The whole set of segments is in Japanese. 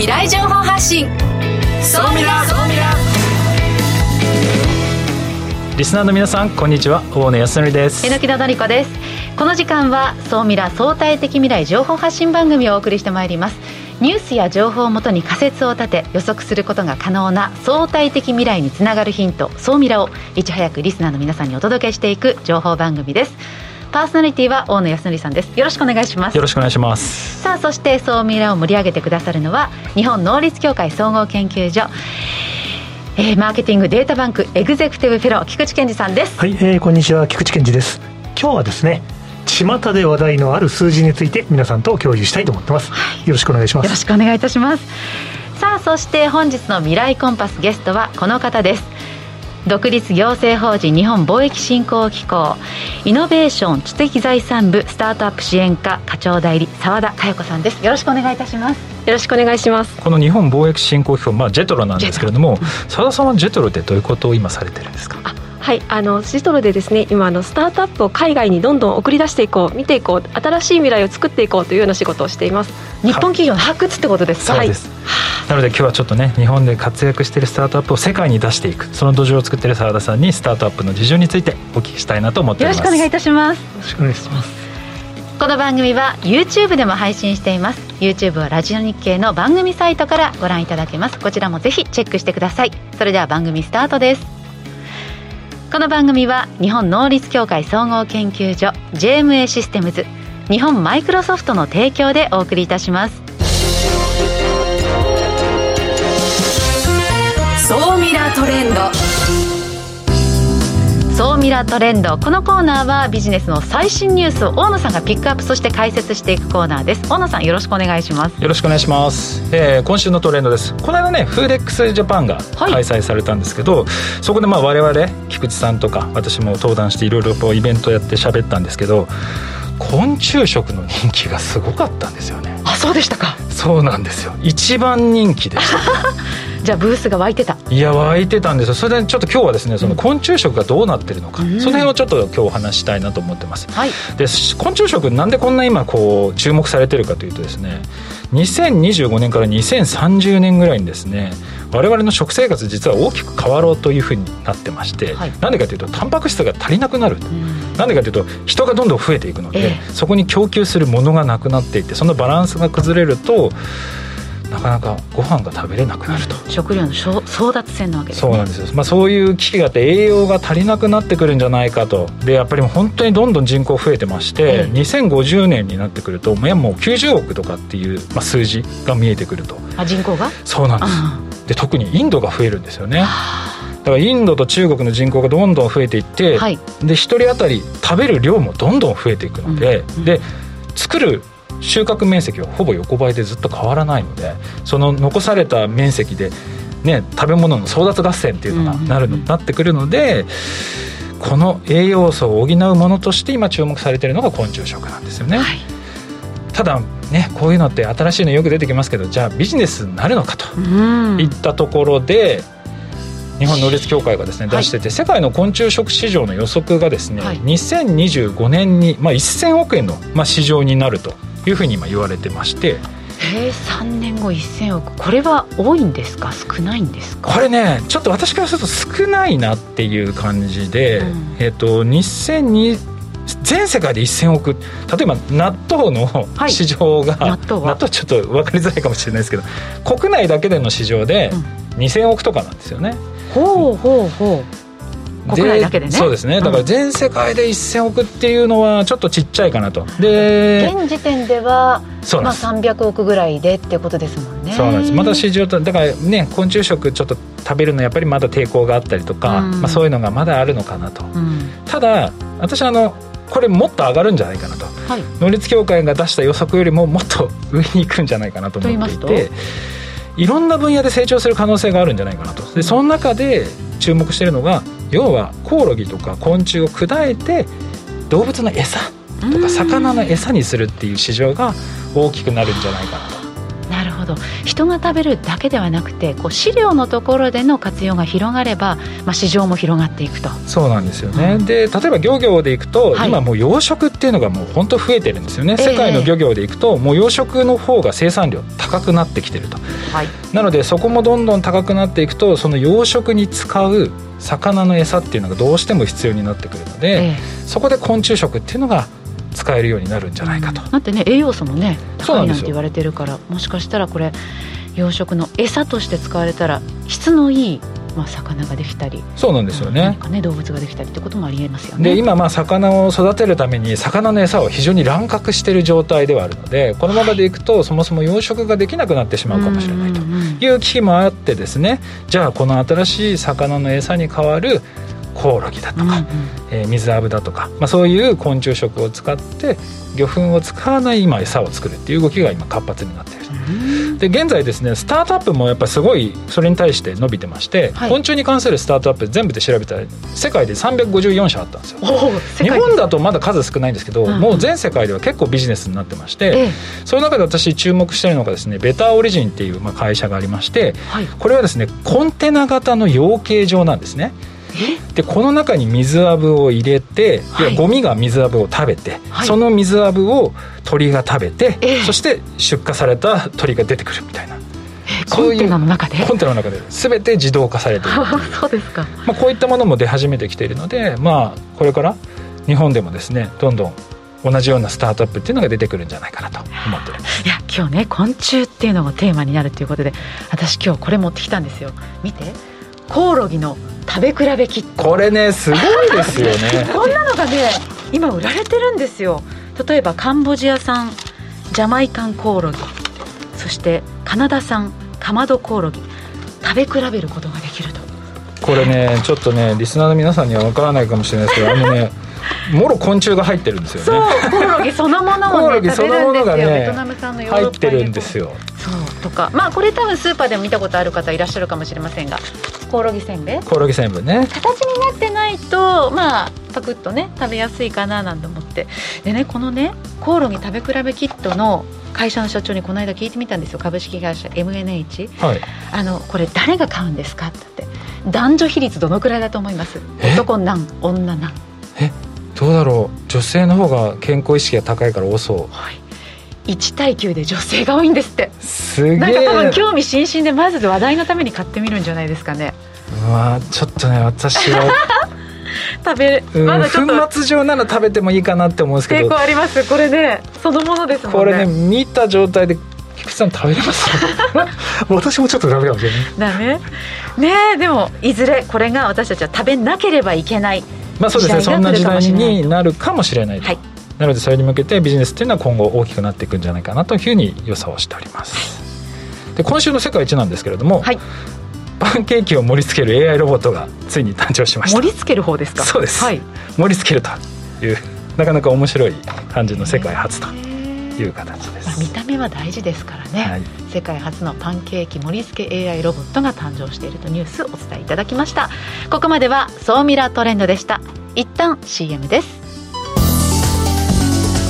未来情報発信。ソミラソミラリスナーの皆さんこんにちは。大野康則です。榎田紀子です。この時間は総ミラ相対的未来情報発信番組をお送りしてまいります。ニュースや情報をもとに仮説を立て予測することが可能な相対的未来につながるヒント総ミラをいち早くリスナーの皆さんにお届けしていく情報番組ですパーソナリティは大野康則さんです。よろしくお願いします。よろしくお願いします。さあそして総ミラを盛り上げてくださるのは日本能率協会総合研究所えー、マーケティングデータバンクエグゼクティブフェロー菊池健二さんです。はい、えー、こんにちは菊池健二です。今日はですね巷で話題のある数字について皆さんと共有したいと思ってます、はい、よろしくお願いします。よろしくお願いいたします。さあそして本日の未来コンパスゲストはこの方です独立行政法人日本貿易振興機構イノベーション知的財産部スタートアップ支援課課長代理澤田佳代子さんです。よろしくお願いいたします。よろしくお願いします。この日本貿易振興機構まあジェトロなんですけれども 澤田さんはジェトロってどういうことを今されてるんですか？はいあのシトロでですね今あのスタートアップを海外にどんどん送り出していこう見ていこう新しい未来を作っていこうというような仕事をしています。日本企業の発掘ってことですかそうです、はい、なので今日はちょっとね日本で活躍しているスタートアップを世界に出していくその土壌を作っている澤田さんにスタートアップの事情についてお聞きしたいなと思っています。よろしくお願いいたします。よろしくお願いしますこの番組は YouTube でも配信しています。YouTube はラジオ日経の番組サイトからご覧いただけます。こちらもぜひチェックしてください。それでは番組スタートですこの番組は日本能率協会総合研究所 JMA システムズ日本マイクロソフトの提供でお送りいたします。総ミラートレンド。総ミラトレンド。このコーナーはビジネスの最新ニュースを大野さんがピックアップそして解説していくコーナーです。大野さんよろしくお願いします。よろしくお願いします、えー、今週のトレンドです。この間ねフーデックスジャパンが開催されたんですけど、はい、そこでまあ我々菊池さんとか私も登壇していろいろイベントやって喋ったんですけど昆虫食の人気がすごかったんですよね。あそうでしたか。そうなんですよ。一番人気でした じゃあブースが湧いてた。いや湧いてたんですよ。それでちょっと今日はですねその昆虫食がどうなってるのか、うん、その辺をちょっと今日お話したいなと思ってます、はい、で昆虫食なんでこんな今こう注目されてるかというとですね2025年から2030年ぐらいにですね我々の食生活実は大きく変わろうというふうになってまして、はい、なんでかというとタンパク質が足りなくなる、うん、なんでかというと人がどんどん増えていくので、ええ、そこに供給するものがなくなっていってそのバランスが崩れるとなかなかご飯が食べれなくなると。食料の争奪戦なわけです、ね、そうなんですよ、まあ、そういう危機があって栄養が足りなくなってくるんじゃないかと。でやっぱり本当にどんどん人口増えてまして、うん、2050年になってくるともう90億とかっていう、まあ、数字が見えてくると。あ人口が？そうなんです。で特にインドが増えるんですよね。だからインドと中国の人口がどんどん増えていって、はい、で1人当たり食べる量もどんどん増えていくので、うんうん、で作る収穫面積はほぼ横ばいでずっと変わらないのでその残された面積で、ね、食べ物の争奪合戦っていうのがなるの、なってくるのでこの栄養素を補うものとして今注目されているのが昆虫食なんですよね。はい、ただね、こういうのって新しいのよく出てきますけどじゃあビジネスになるのかといったところで、日本能率協会がですね出してて、はい、世界の昆虫食市場の予測がですね、はい、2025年に、まあ、1000億円の、まあ、市場になるというふうに今言われてましてえ3年後1000億。これは多いんですか？少ないんですか？これねちょっと私からすると少ないなっていう感じで、うん、えっ、と2002全世界で1000億。例えば納豆の市場が、はい、納豆は？納豆ちょっと分かりづらいかもしれないですけど国内だけでの市場で2000億とかなんですよね、うん、ほうほうほう国内だけでね。そうですね。だから全世界で1000億っていうのはちょっとちっちゃいかなと。で現時点ではまあ、300億ぐらいでっていうことですもんね。そうなんです。また市場とだからね昆虫食ちょっと食べるのやっぱりまだ抵抗があったりとか、うん、まあ、そういうのがまだあるのかなと、うん、ただ私あのこれもっと上がるんじゃないかなと、はい、能率協会が出した予測よりももっと上に行くんじゃないかなと思っていていろんな分野で成長する可能性があるんじゃないかなと。でその中で注目しているのが要はコオロギとか昆虫を砕いて動物の餌とか魚の餌にするっていう市場が大きくなるんじゃないかなと。ほほど。人が食べるだけではなくてこう飼料のところでの活用が広がれば、まあ、市場も広がっていくと。そうなんですよね、うん、で例えば漁業でいくと、はい、今もう養殖っていうのがもう本当増えてるんですよね、世界の漁業でいくともう養殖の方が生産量高くなってきてると、はい、なのでそこもどんどん高くなっていくとその養殖に使う魚の餌っていうのがどうしても必要になってくるので、そこで昆虫食っていうのが使えるようになるんじゃないかと、だってね栄養素もね高いなんて言われてるからもしかしたらこれ養殖の餌として使われたら質のいいまあ、魚ができたりそうなんですよね。ね動物ができたりってこともありえますよね。で今まあ魚を育てるために魚の餌を非常に乱獲している状態ではあるのでこのままでいくと、はい、そもそも養殖ができなくなってしまうかもしれないという危機もあってですねじゃあこの新しい魚の餌に代わるコオロギだとか、うんうん、えー、水アブだとか、まあ、そういう昆虫食を使って魚粉を使わない今餌を作るっていう動きが今活発になっている。で現在ですねスタートアップもやっぱりすごいそれに対して伸びてまして、はい、昆虫に関するスタートアップ全部で調べたら世界で354社あったんですよ。日本だとまだ数少ないんですけど、うん、もう全世界では結構ビジネスになってまして、ええ、その中で私注目しているのがですねベターオリジンっていうまあ会社がありまして、はい、これはですねコンテナ型の養鶏場なんですねでこの中に水あぶを入れて、はい、ゴミが水あぶを食べて、はい、その水あぶを鳥が食べて、えー、そして出荷された鳥が出てくるみたいな。コンテナの中で？コンテナの中で。全て自動化されている。そうですか、まあ、こういったものも出始めてきているので、まあ、これから日本でもですねどんどん同じようなスタートアップっていうのが出てくるんじゃないかなと思っております。いや今日ね昆虫っていうのがテーマになるということで私今日これ持ってきたんですよ。見てコオロギの食べ比べキット。これねすごいですよね。こんなのがね今売られてるんですよ。例えばカンボジア産ジャマイカンコオロギそしてカナダ産かまどコオロギ食べ比べることができると。これねちょっとねリスナーの皆さんには分からないかもしれないですけどあのね もろ昆虫が入ってるんですよね。そうコオロギそのものを、ね、食べるんですよ、ね、ベトナム産の入ってるんですよとか。まあこれ多分スーパーでも見たことある方いらっしゃるかもしれませんが。コオロギせんべい。コオロギせんべいね。形になってないとまあパクッとね食べやすいかななんて思って。でねこのねコオロギ食べ比べキットの会社の社長にこの間聞いてみたんですよ。株式会社 MNH、はい、あのこれ誰が買うんですかって。男女比率どのくらいだと思います？男何女何え？どうだろう。女性の方が健康意識が高いから多そう、はい、1対9で女性が多いんですって。すげえ。なんか多分興味津々でまず話題のために買ってみるんじゃないですかね。うわちょっとね私は。食べまだちょっと。粉末状なら食べてもいいかなって思うんですけど。抵抗あります。これねそのものですもんね。これね見た状態で菊池さん食べれます？私もちょっとダメかもしれない。ダメ？ねでもいずれこれが私たちは食べなければいけない。まあそうですね。そんな時代になるかもしれないと、はい、なのでそれに向けてビジネスっていうのは今後大きくなっていくんじゃないかなというふうに予想しております。で今週の世界一なんですけれども、はい、パンケーキを盛り付ける AI ロボットがついに誕生しました。盛り付ける方ですか？そうです、はい、盛り付けるというなかなか面白い感じの世界初という形です、まあ、見た目は大事ですからね、はい、世界初のパンケーキ盛り付け AI ロボットが誕生しているとニュースお伝えいただきました。ここまでは総ミラートレンドでした。一旦 CM です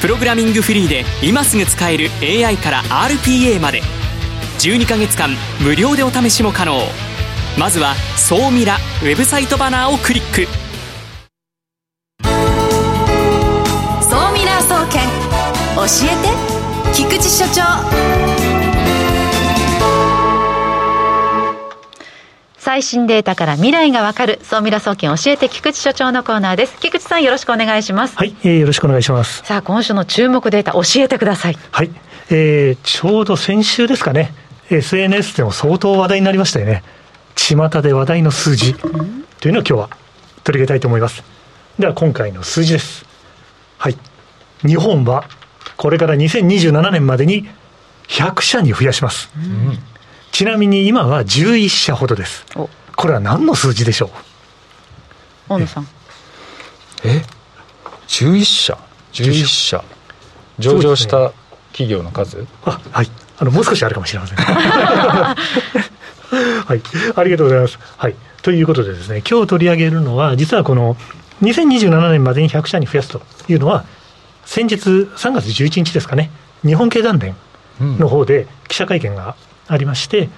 プログラミングフリーで今すぐ使える AI から RPA まで。12ヶ月間無料でお試しも可能。まずは「総ミラ」ウェブサイトバナーをクリック。総ミラー総研教えて菊池所長。最新データから未来がわかる。総ミラ総研教えて菊池所長のコーナーです。菊池さんよろしくお願いします。はい、えー、よろしくお願いします。さあ今週の注目データ教えてください。はい、えー、ちょうど先週ですかね。SNS でも相当話題になりましたよね。巷で話題の数字。というのを今日は取り上げたいと思います。では今回の数字です。はい日本はこれから2027年までに100社に増やします、うん、ちなみに今は11社ほどです。これは何の数字でしょう？大野さん。え？11社 ?11 社。上場した企業の数、ね、あはい。あのもう少しあるかもしれません。はい。ありがとうございます。はい。ということでですね今日取り上げるのは実はこの2027年までに100社に増やすというのは先日3月11日ですかね日本経団連の方で記者会見がありまして、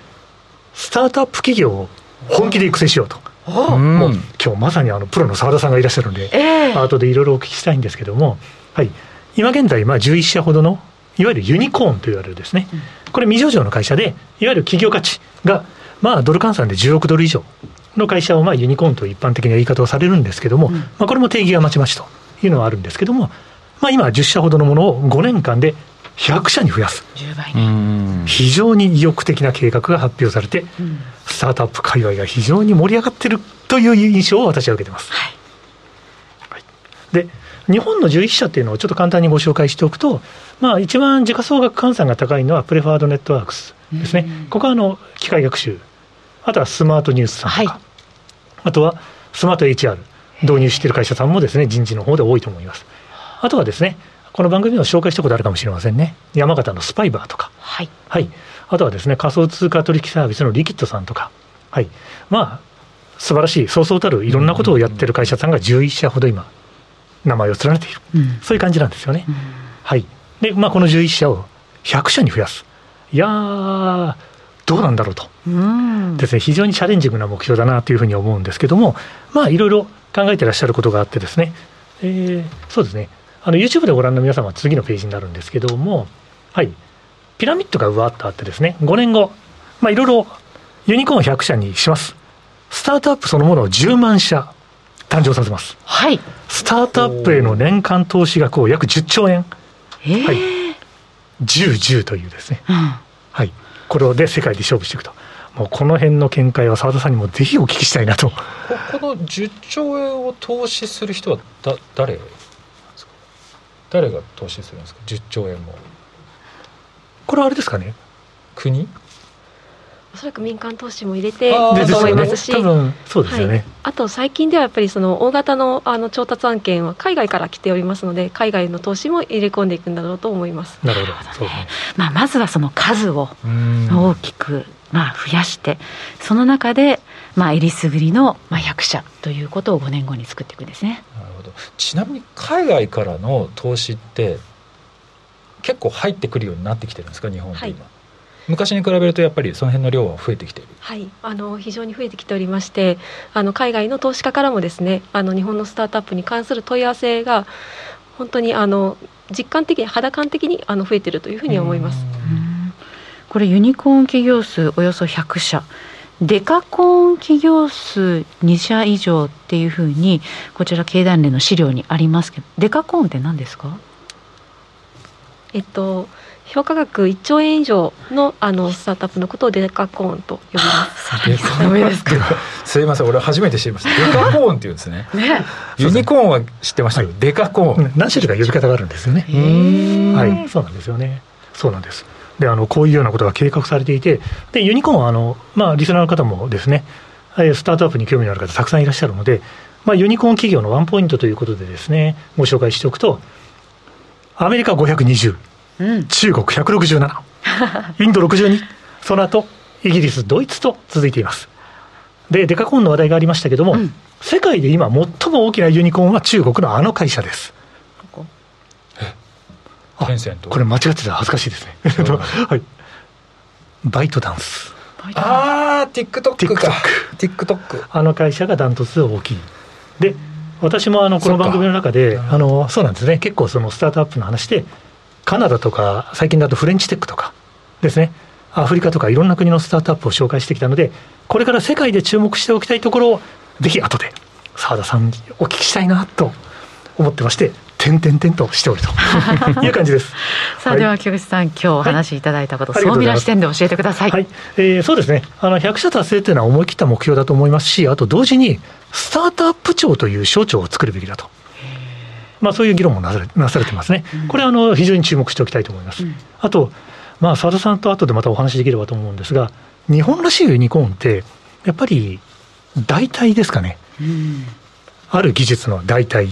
スタートアップ企業を本気で育成しようと。うん、もう今日まさにあのプロの澤田さんがいらっしゃるんで、えー、後でいろいろお聞きしたいんですけども、はい、今現在、まあ、11社ほどのいわゆるユニコーンと言われるですね、これ未上場の会社で、いわゆる企業価値が、まあ、ドル換算で10億ドル以上の会社を、まあ、ユニコーンと一般的な言い方をされるんですけども、まあ、これも定義がまちまちというのはあるんですけども、まあ、今10社ほどのものを5年間で100社に増やす。非常に意欲的な計画が発表されて、スタートアップ界隈が非常に盛り上がってるという印象を私は受けてます。はい、はい、で日本の11社っていうのをちょっと簡単にご紹介しておくと、まあ、一番時価総額換算が高いのはプレファードネットワークスですね、ここはあの機械学習、あとはスマートニュースさんとか、はい、あとはスマート HR、導入している会社さんもですね人事の方で多いと思います。あとはですね、この番組でも紹介したことあるかもしれませんね、山形のスパイバーとか、はい、はい、あとはですね仮想通貨取引サービスのリキッドさんとか、はい、まあ、素晴らしい、そうそうたるいろんなことをやってる会社さんが11社ほど今、名前を連ねている、うん、そういう感じなんですよね。うん、はい。でまあ、この11社を100社に増やす。いやー、どうなんだろうと、うん、ですね、非常にチャレンジングな目標だなというふうに思うんですけども、まあ、いろいろ考えてらっしゃることがあってですね、えー、そうですね、あの YouTube でご覧の皆様は次のページになるんですけども、はい、ピラミッドがうわっとあってですね、5年後、まあ、いろいろユニコーン100社にします。スタートアップそのものを10万社誕生させます。はい。スタートアップへの年間投資額を約10兆円。えー、はい。10、10というですね。うん、はい。これで世界で勝負していくと。もうこの辺の見解は澤田さんにもぜひお聞きしたいなと。この10兆円を投資する人はだ誰？誰が投資するんですか？10兆円も。これはあれですかね？国？おそらく民間投資も入れてだと思いますし、そうですよね、はい、あと最近ではやっぱりその大型のあの調達案件は海外から来ておりますので海外の投資も入れ込んでいくんだろうと思います。なるほど、そうね。まあ、まずはその数を大きくまあ増やしてその中でまあえりすぐりのまあ100社ということを5年後に作っていくんですね。なるほど。ちなみに海外からの投資って結構入ってくるようになってきてるんですか日本って今、はい。昔に比べるとやっぱりその辺の量は増えてきている。はい。あの非常に増えてきておりましてあの海外の投資家からもですねあの日本のスタートアップに関する問い合わせが本当にあの実感的に肌感的にあの増えているというふうに思います。これユニコーン企業数およそ100社デカコーン企業数2社以上っていうふうにこちら経団連の資料にありますけどデカコーンって何ですか？えっと評価額1兆円以上のあのスタートアップのことをデカコーンと呼びます。デカ上ですか。すいません、俺初めて知りました。デカコーンっていうんですね。ね。ユニコーンは知ってましたけど、デカコーン。何種類か呼び方があるんですよね。はい、そうなんですよね。そうなんです。で、あのこういうようなことが計画されていて、でユニコーンはあのまあリスナーの方もですね、スタートアップに興味のある方たくさんいらっしゃるので、まあユニコーン企業のワンポイントということでですね、ご紹介しておくと、アメリカ520。中国167 インド62その後イギリスドイツと続いていますでデカコーンの話題がありましたけども、うん、世界で今最も大きなユニコーンは中国のあの会社ですここれ間違ってたら恥ずかしいですね。はい。バイトダンス。ああ TikTok か。TikTok あの会社がダントツで大きい。で私もあのこの番組の中であのそうなんですね。結構そのスタートアップの話でカナダとか、最近だとフレンチテックとかですね、アフリカとかいろんな国のスタートアップを紹介してきたので、これから世界で注目しておきたいところを、ぜひ後で澤田さんにお聞きしたいなと思ってまして、点々点としておると いう感じです。さあ、はい、では木口さん、今日お話しいただいたこと、はい、総ミラ視点で教えてください。はい、えー、そうですね。あの100社達成というのは思い切った目標だと思いますし、あと同時にスタートアップ庁という省庁を作るべきだと。まあ、そういう議論もなされ なされてますね、これはあの非常に注目しておきたいと思います。あと、まあ、佐田さんと後でまたお話しできればと思うんですが、日本らしいユニコーンって、やっぱり代替ですかね。ある技術の代替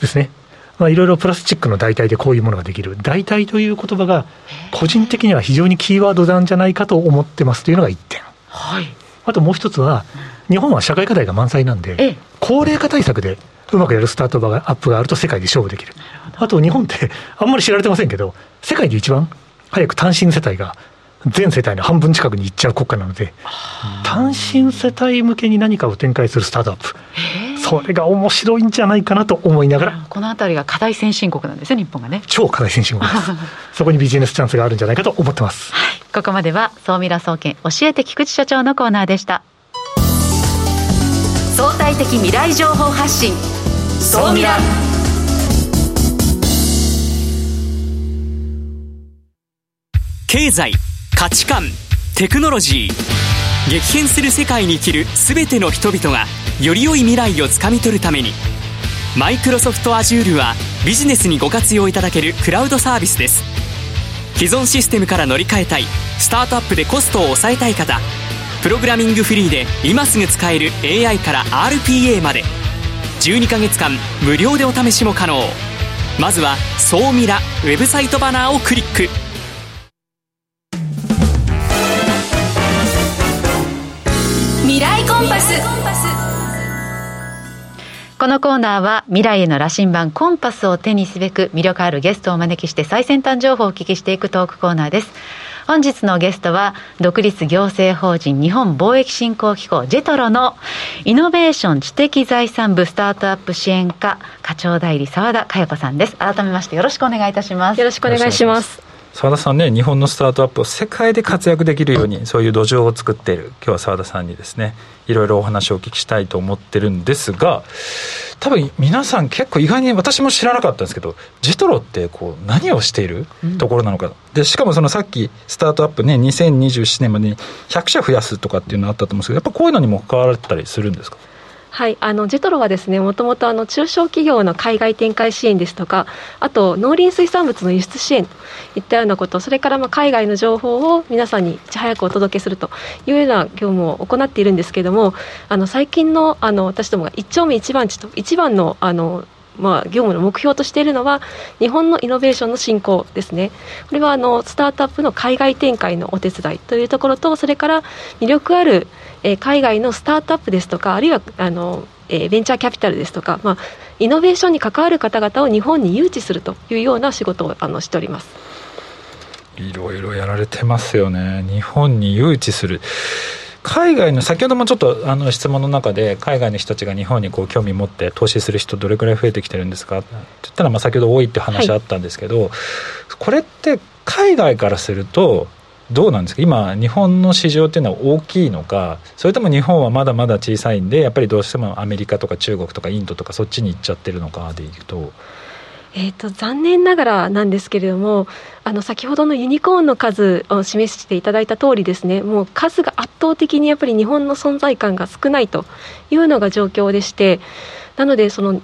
ですね。まあ、いろいろプラスチックの代替でこういうものができる。代替という言葉が、個人的には非常にキーワードなんじゃないかと思ってますというのが1点。はい。あともう一つは、日本は社会課題が満載なんで、高齢化対策でうまくやるスタートアップがあると世界で勝負できる。あと日本ってあんまり知られてませんけど、世界で一番早く単身世帯が全世帯の半分近くに行っちゃう国家なので、単身世帯向けに何かを展開するスタートアップ、それが面白いんじゃないかなと思いながら、この辺りが課題先進国なんですよ、日本がね。超課題先進国です。そこにビジネスチャンスがあるんじゃないかと思ってます。はい、ここまでは、総ミラ総研教えて菊池社長のコーナーでした。相対的未来情報発信、総ミラ。経済価値観テクノロジー激変する世界に生きる全ての人々がより良い未来をつかみ取るためにマイクロソフト Azure はビジネスにご活用いただけるクラウドサービスです。既存システムから乗り換えたいスタートアップでコストを抑えたい方プログラミングフリーで今すぐ使える AI から RPA まで12ヶ月間無料でお試しも可能。まずは「総ミラ」ウェブサイトバナーをクリック。コンパス。このコーナーは未来への羅針盤コンパスを手にすべく魅力あるゲストをお招きして最先端情報をお聞きしていくトークコーナーです。本日のゲストは独立行政法人日本貿易振興機構ジェトロのイノベーション知的財産部スタートアップ支援課課長代理澤田佳代子さんです。改めましてよろしくお願いいたします。よろしくお願いします。澤田さんね日本のスタートアップを世界で活躍できるようにそういう土壌を作っている今日は澤田さんにですねいろいろお話をお聞きしたいと思ってるんですが多分皆さん結構意外に私も知らなかったんですけどジトロってこう何をしているところなのか、うん、でしかもそのさっきスタートアップね2027年までに100社増やすとかっていうのあったと思うんですけどやっぱこういうのにも関わられたりするんですか？はい、あのジェトロはですねもともとあの中小企業の海外展開支援ですとかあと農林水産物の輸出支援といったようなことそれからまあ海外の情報を皆さんにいち早くお届けするというような業務を行っているんですけれどもあの最近のあの私どもが一丁目一番地と一番のあのまあ、業務の目標としているのは日本のイノベーションの振興ですね。これはあのスタートアップの海外展開のお手伝いというところとそれから魅力あるえー、海外のスタートアップですとかあるいはあの、えー、ベンチャーキャピタルですとか、まあ、イノベーションに関わる方々を日本に誘致するというような仕事をあのしております。いろいろやられてますよね。日本に誘致する。海外の先ほどもちょっとあの質問の中で海外の人たちが日本にこう興味持って投資する人どれくらい増えてきてるんですか？って言ったらまあ先ほど多いって話あったんですけど、はい、これって海外からするとどうなんですか？今日本の市場っていうのは大きいのかそれとも日本はまだまだ小さいんでやっぱりどうしてもアメリカとか中国とかインドとかそっちに行っちゃってるのかでいうと。えーと、残念ながらなんですけれどもあの先ほどのユニコーンの数を示していただいた通りですねもう数が圧倒的にやっぱり日本の存在感が少ないというのが状況でしてなのでその、ね、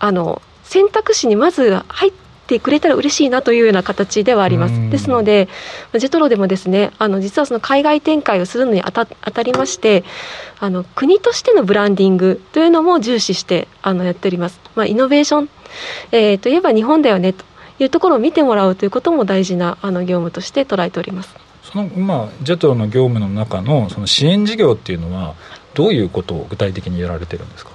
あの選択肢にまず入ってくれたら嬉しいなというような形ではあります。ですので、ジェトロでもですね、あの実はその海外展開をするのにあた当たりまして、あの国としてのブランディングというのも重視してあのやっております。まあ、イノベーション、えー、といえば日本だよねというところを見てもらうということも大事なあの業務として捉えております。そのまあ、ジェトロの業務の中のその支援事業っていうのはどういうことを具体的にやられてるんですか？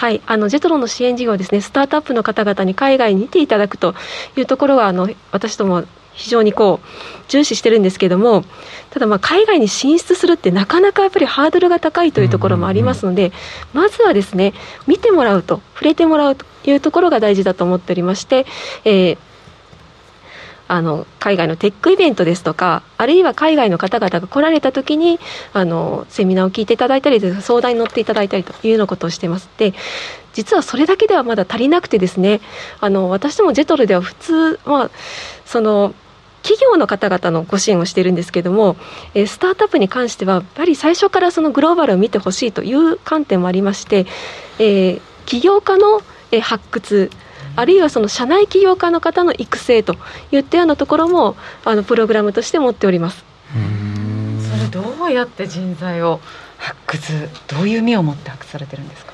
はい、あのジェトロの支援事業ですね、スタートアップの方々に海外にていただくというところは、あの私ども非常にこう重視してるんですけども、ただまあ海外に進出するってなかなかやっぱりハードルが高いというところもありますので、まずはですね、見てもらうと、触れてもらうというところが大事だと思っておりまして、えーあの海外のテックイベントですとかあるいは海外の方々が来られた時にあのセミナーを聞いていただいたり相談に乗っていただいたりというようなことをしてます。で実はそれだけではまだ足りなくてですねあの私どもジェトルでは普通、まあ、その企業の方々のご支援をしているんですけれども、えスタートアップに関してはやっぱり最初からそのグローバルを見てほしいという観点もありまして、えー、起業家の発掘あるいはその社内起業家の方の育成といったようなところもあのプログラムとして持っております。どうやって人材を発掘どういう意味を持って発掘されてるんですか？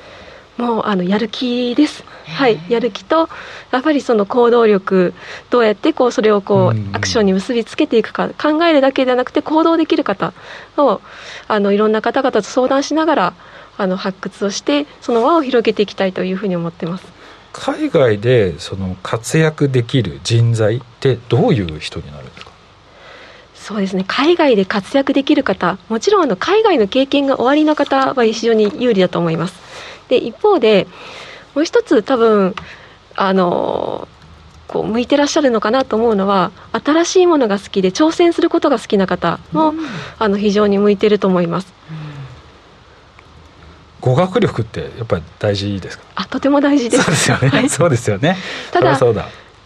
もうあのやる気です、はい、やる気とやっぱりその行動力どうやってこうそれをこうアクションに結びつけていくか考えるだけではなくて行動できる方をあのいろんな方々と相談しながらあの発掘をしてその輪を広げていきたいというふうに思ってます海外でその活躍できる人材ってどういう人になるんですか？そうですね。海外で活躍できる方もちろんあの海外の経験がおありの方は非常に有利だと思います。で一方でもう一つ多分あのこう向いてらっしゃるのかなと思うのは新しいものが好きで挑戦することが好きな方も、うん、あの非常に向いてると思います。語学力ってやっぱり大事ですか？あとても大事です。そうですよね、はい、そうですよね。ただ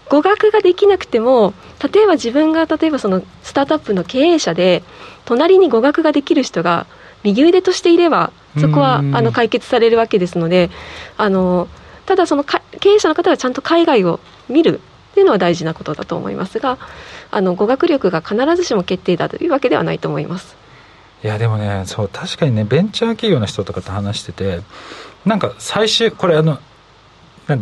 語学ができなくても例えば自分が例えばそのスタートアップの経営者で隣に語学ができる人が右腕としていればそこはあの解決されるわけですのであのただその経営者の方がちゃんと海外を見るっていうのは大事なことだと思いますがあの語学力が必ずしも決定だというわけではないと思います。いやでもねそう確かにねベンチャー企業の人とかと話しててなんか最終これあの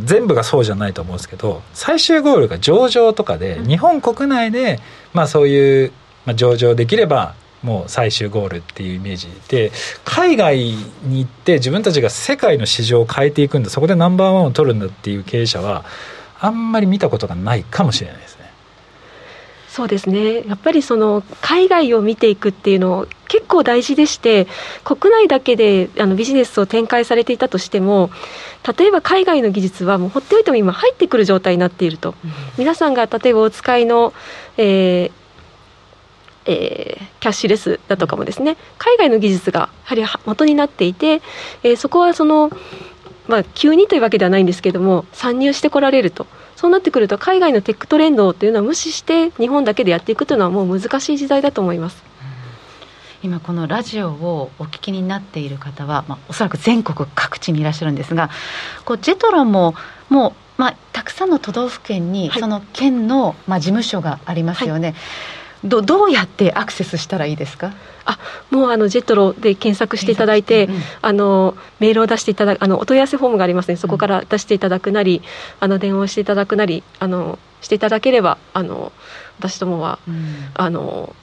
全部がそうじゃないと思うんですけど最終ゴールが上場とかで、日本国内で、まあ、そういう、まあ、上場できればもう最終ゴールっていうイメージで海外に行って自分たちが世界の市場を変えていくんだそこでナンバーワンを取るんだっていう経営者はあんまり見たことがないかもしれないです。そうですね。やっぱりその海外を見ていくっていうの結構大事でして国内だけであのビジネスを展開されていたとしても例えば海外の技術はもう放っておいても今入ってくる状態になっていると、うん、皆さんが例えばお使いの、えーえー、キャッシュレスだとかもですね。海外の技術がやはり元になっていて、えー、そこはその、まあ、急にというわけではないんですけども参入してこられるとそうなってくると海外のテックトレンドというのは無視して日本だけでやっていくというのはもう難しい時代だと思います。今このラジオをお聞きになっている方は、まあ、おそらく全国各地にいらっしゃるんですがこうジェトロももう、まあ、たくさんの都道府県にその県の、まあ、事務所がありますよね。はいどどうやってアクセスしたらいいですか？あもうあのジェトロで検索していただいて、うん、あのメールを出していただあのお問い合わせフォームがありますね。そこから出していただくなり、あの電話をしていただくなりあのしていただければあの私どもは、うん、あの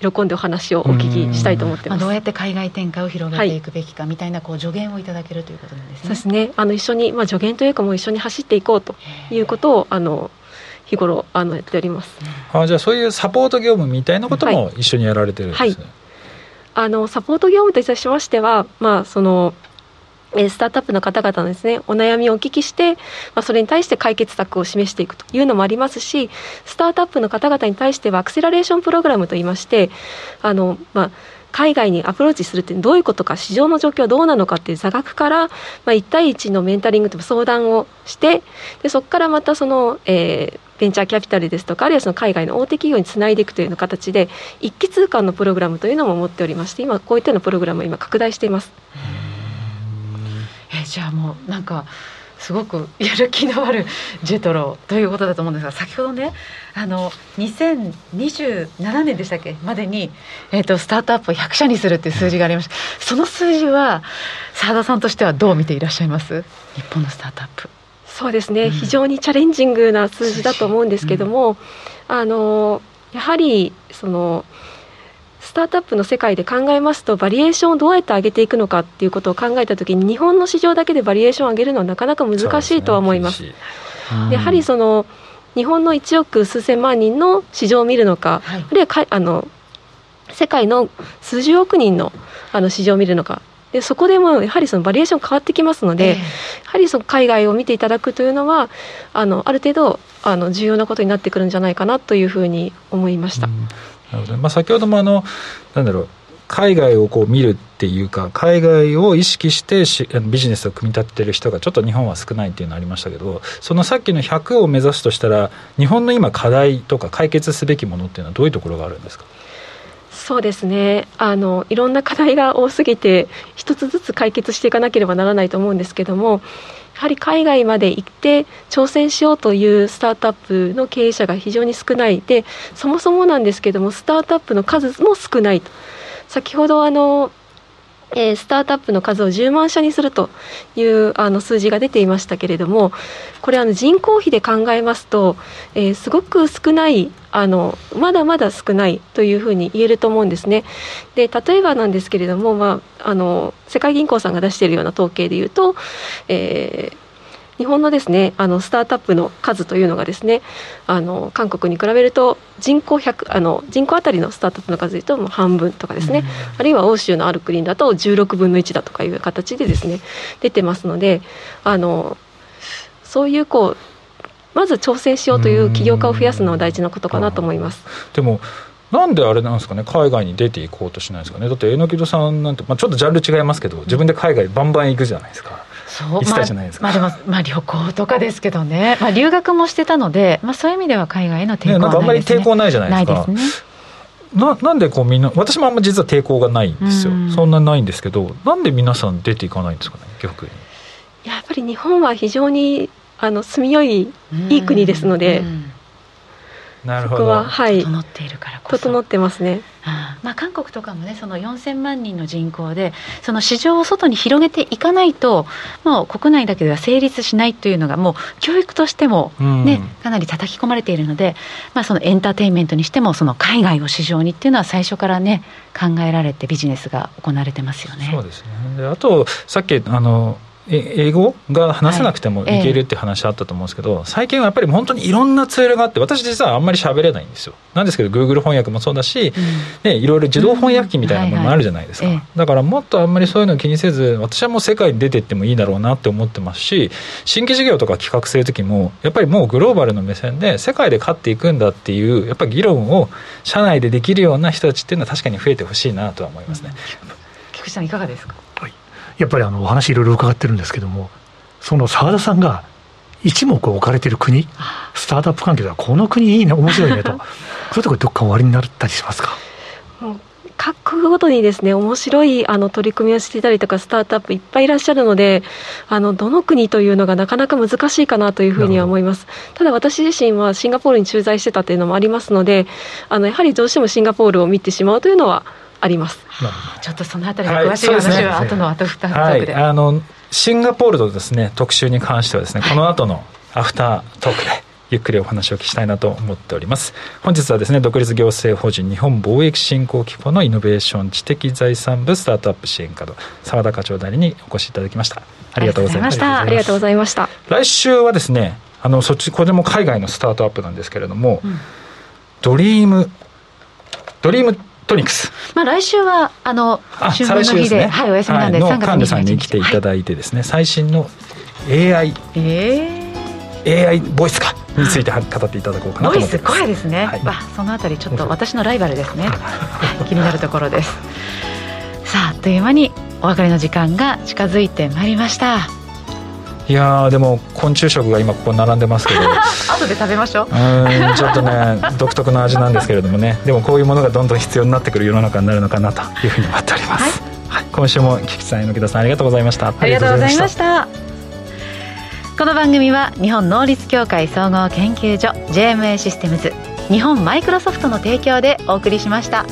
喜んでお話をお聞きしたいと思ってます、まあ、どうやって海外展開を広げていくべきかみたいなこう助言をいただけるということなんですね。そうですね。あの一緒に、まあ、助言というかもう一緒に走っていこうということをあの日頃あのやっております。あじゃあそういうサポート業務みたいなことも一緒にやられてるんですね。はいはい、あのサポート業務といたしましては、まあそのスタートアップの方々のですねお悩みをお聞きして、まあ、それに対して解決策を示していくというのもありますしスタートアップの方々に対してはアクセラレーションプログラムといいましてあの、まあ、海外にアプローチするってどういうことか市場の状況はどうなのかっていう座学から、まあ、1対1のメンタリングという相談をしてでそこからまたその、えー、ベンチャーキャピタルですとかあるいはその海外の大手企業につないでいくというような形で一気通貫のプログラムというのも持っておりまして今こういったようなプログラムを今拡大しています。えじゃあもうなんかすごくやる気のあるジェトロということだと思うんですが先ほどねあの2027年でしたっけまでに、えーと、スタートアップを100社にするっていう数字がありましたその数字は澤田さんとしてはどう見ていらっしゃいます？日本のスタートアップ。そうですね、うん、非常にチャレンジングな数字だと思うんですけども、うん、あのやはりそのスタートアップの世界で考えますとバリエーションをどうやって上げていくのかっていうことを考えた時に日本の市場だけでバリエーションを上げるのはなかなか難しいとは思います。すね。うん、やはりその日本の1億数千万人の市場を見るのか、はい、あるいはかあの世界の数十億人のあの市場を見るのかでそこでもやはりそのバリエーション変わってきますので、えー、やはりその海外を見ていただくというのはあのある程度あの重要なことになってくるんじゃないかなというふうに思いました。うん。なるほど。まあ、先ほどもあのなんだろう海外をこう見るっていうか海外を意識してしビジネスを組み立ててる人がちょっと日本は少ないっていうのありましたけどそのさっきの100を目指すとしたら日本の今課題とか解決すべきものっていうのはどういうところがあるんですか？そうですねあのいろんな課題が多すぎて一つずつ解決していかなければならないと思うんですけどもやはり海外まで行って挑戦しようというスタートアップの経営者が非常に少ないでそもそもなんですけどもスタートアップの数も少ないと。先ほどあのえー、スタートアップの数を10万社にするというあの数字が出ていましたけれどもこれあの人口比で考えますと、えー、すごく少ないあのまだまだ少ないというふうに言えると思うんですね。で例えばなんですけれども、まあ、あの世界銀行さんが出しているような統計でいうと、えー日本のですねあのスタートアップの数というのがですねあの韓国に比べると人口100あの人口当たりのスタートアップの数でいうともう半分とかですね、あるいは欧州のある国だと16分の1だとかいう形でですね出てますのであのそういうこうまず挑戦しようという起業家を増やすのは大事なことかなと思います。でもなんであれなんですかね海外に出ていこうとしないですかねだって榎戸さんなんて、まあ、ちょっとジャンル違いますけど自分で海外バンバン行くじゃないですか。そうまあ、まあ、でも、まあ、旅行とかですけどね、まあ、留学もしてたので、まあ、そういう意味では海外への抵抗はないです、ね、ね、なんかあんまり抵抗ないじゃないですか。ないですね。ななんでこうみんな私もあんま実は抵抗がないんですよ、ん。そんなないんですけどなんで皆さん出ていかないんですかね逆に。やっぱり日本は非常にあの住みよいいい国ですので、なるほど。そこは、はい、整っているから整ってますね、まあ、韓国とかもねその4000万人の人口でその市場を外に広げていかないともう国内だけでは成立しないというのがもう教育としてもね、かなり叩き込まれているので、まあ、そのエンターテインメントにしてもその海外を市場にっていうのは最初からね考えられてビジネスが行われてますよね。そうですね。であとさっきあの英語が話せなくてもいけるって話あったと思うんですけど、はい。え最近はやっぱり本当にいろんなツールがあって私実はあんまり喋れないんですよ。なんですけど Google 翻訳もそうだし、うん、ね、いろいろ自動翻訳機みたいなものもあるじゃないですか、だからもっとあんまりそういうの気にせず私はもう世界に出てってもいいだろうなって思ってますし新規事業とか企画する時もやっぱりもうグローバルの目線で世界で勝っていくんだっていうやっぱり議論を社内でできるような人たちっていうのは確かに増えてほしいなとは思いますね。菊池さんいかがですか？やっぱりあのお話いろいろ伺ってるんですけどもその澤田さんが一目置かれてる国スタートアップ関係ではこの国いいね面白いねと。そういうところどっか終わりになったりしますか？各ごとにですね面白いあの取り組みをしていたりとかスタートアップいっぱいいらっしゃるのであのどの国というのがなかなか難しいかなというふうには思います。ただ私自身はシンガポールに駐在してたというのもありますのであのやはりどうしてもシンガポールを見てしまうというのはあります。ちょっとそのあたりの詳しい話は後の後フタートークで、はい、あのシンガポールのですね特集に関してはですねこの後のアフタートークでゆっくりお話を聞きたいなと思っております。本日はですね独立行政法人日本貿易振興機構のイノベーション知的財産部スタートアップ支援課の澤田課長代理にお越しいただきました。ありがとうございました。ありがとうございました。来週はですねあのそっちこれも海外のスタートアップなんですけれども、うん、ドリームドリームトニクス。まあ来週はあの春分の日で、ね、はいお休みなんで、はい、3月さんに来ていただいてですね、はい、最新の AI、えー、AI ボイスかについて語っていただこうかなと思ってボイス声ですね。はい、わそのあたりちょっと私のライバルですね。気になるところです。さああっという間にお別れの時間が近づいてまいりました。いやでも昆虫食が今ここ並んでますけど。後で食べましょう。うんちょっとね独特の味なんですけれどもね。でもこういうものがどんどん必要になってくる世の中になるのかなというふうに思っております、はい、はい、今週も菊池さん榎田さんありがとうございました。ありがとうございました。この番組は日本能率協会総合研究所 JMA システムズ日本マイクロソフトの提供でお送りしました。